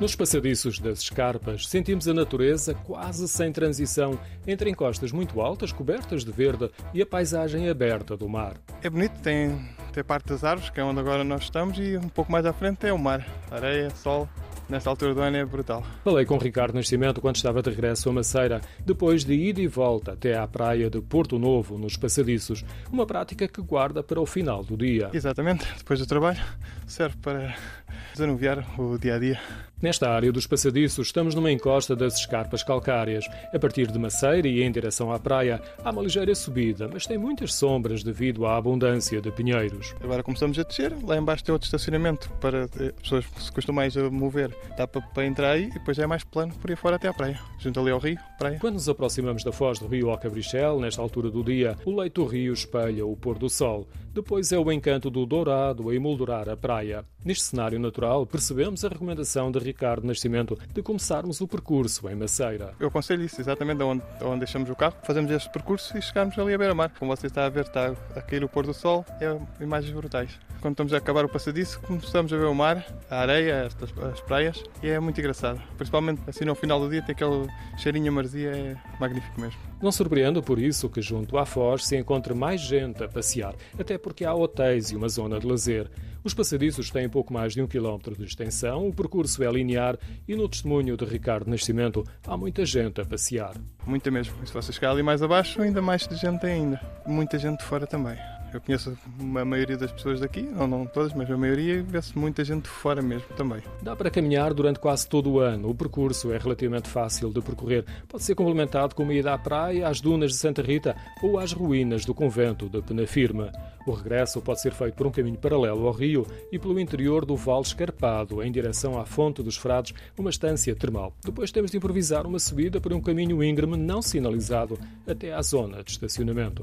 Nos passadiços das escarpas, sentimos a natureza quase sem transição entre encostas muito altas, cobertas de verde, e a paisagem aberta do mar. É bonito, tem, tem parte das árvores, que é onde agora nós estamos, e um pouco mais à frente é o mar. Areia, sol, nesta altura do ano é brutal. Falei com Ricardo Nascimento quando estava de regresso a Maceira, depois de ida e volta até à praia de Porto Novo, nos Passadiços, uma prática que guarda para o final do dia. Exatamente, depois do trabalho, serve para desanuviar o dia a dia. Nesta área dos passadiços, estamos numa encosta das escarpas calcárias. A partir de Maceira e em direção à praia, há uma ligeira subida, mas tem muitas sombras devido à abundância de pinheiros. Agora começamos a descer, lá embaixo tem outro estacionamento para eh, pessoas que se costumam mais a mover. Dá para, entrar aí e depois é mais plano por aí fora até à praia. Junto ali ao rio, praia. Quando nos aproximamos da foz do rio Alcabrichel, nesta altura do dia, o leito do rio espelha o pôr do sol. Depois é o encanto do dourado a emoldurar a praia. Neste cenário natural, percebemos a recomendação de Ricardo Nascimento de começarmos o percurso em Maceira. Eu aconselho isso, exatamente onde, onde deixamos o carro, fazemos este percurso e chegarmos ali a beira-mar. Como você está a ver, está a cair o pôr do sol, é imagens brutais. Quando estamos a acabar o passadiço, começamos a ver o mar, a areia, as, as praias, e é muito engraçado. Principalmente assim no final do dia, tem aquele cheirinho a marzia, é magnífico mesmo. Não surpreendo por isso que junto à Foz se encontre mais gente a passear, até porque há hotéis e uma zona de lazer. Os passadiços têm pouco mais de um quilómetro de extensão, o percurso é linear e, no testemunho de Ricardo Nascimento, há muita gente a passear. Muita mesmo. Se você chegar ali mais abaixo, ainda mais de gente ainda. Muita gente de fora também. Eu conheço a maioria das pessoas daqui, não, não todas, mas a maioria, vê-se muita gente fora mesmo também. Dá para caminhar durante quase todo o ano. O percurso é relativamente fácil de percorrer. Pode ser complementado com uma ida à praia, às dunas de Santa Rita ou às ruínas do convento de Penafirma. O regresso pode ser feito por um caminho paralelo ao rio e pelo interior do Vale Escarpado, em direção à Fonte dos Frades, uma estância termal. Depois temos de improvisar uma subida por um caminho íngreme não sinalizado até à zona de estacionamento.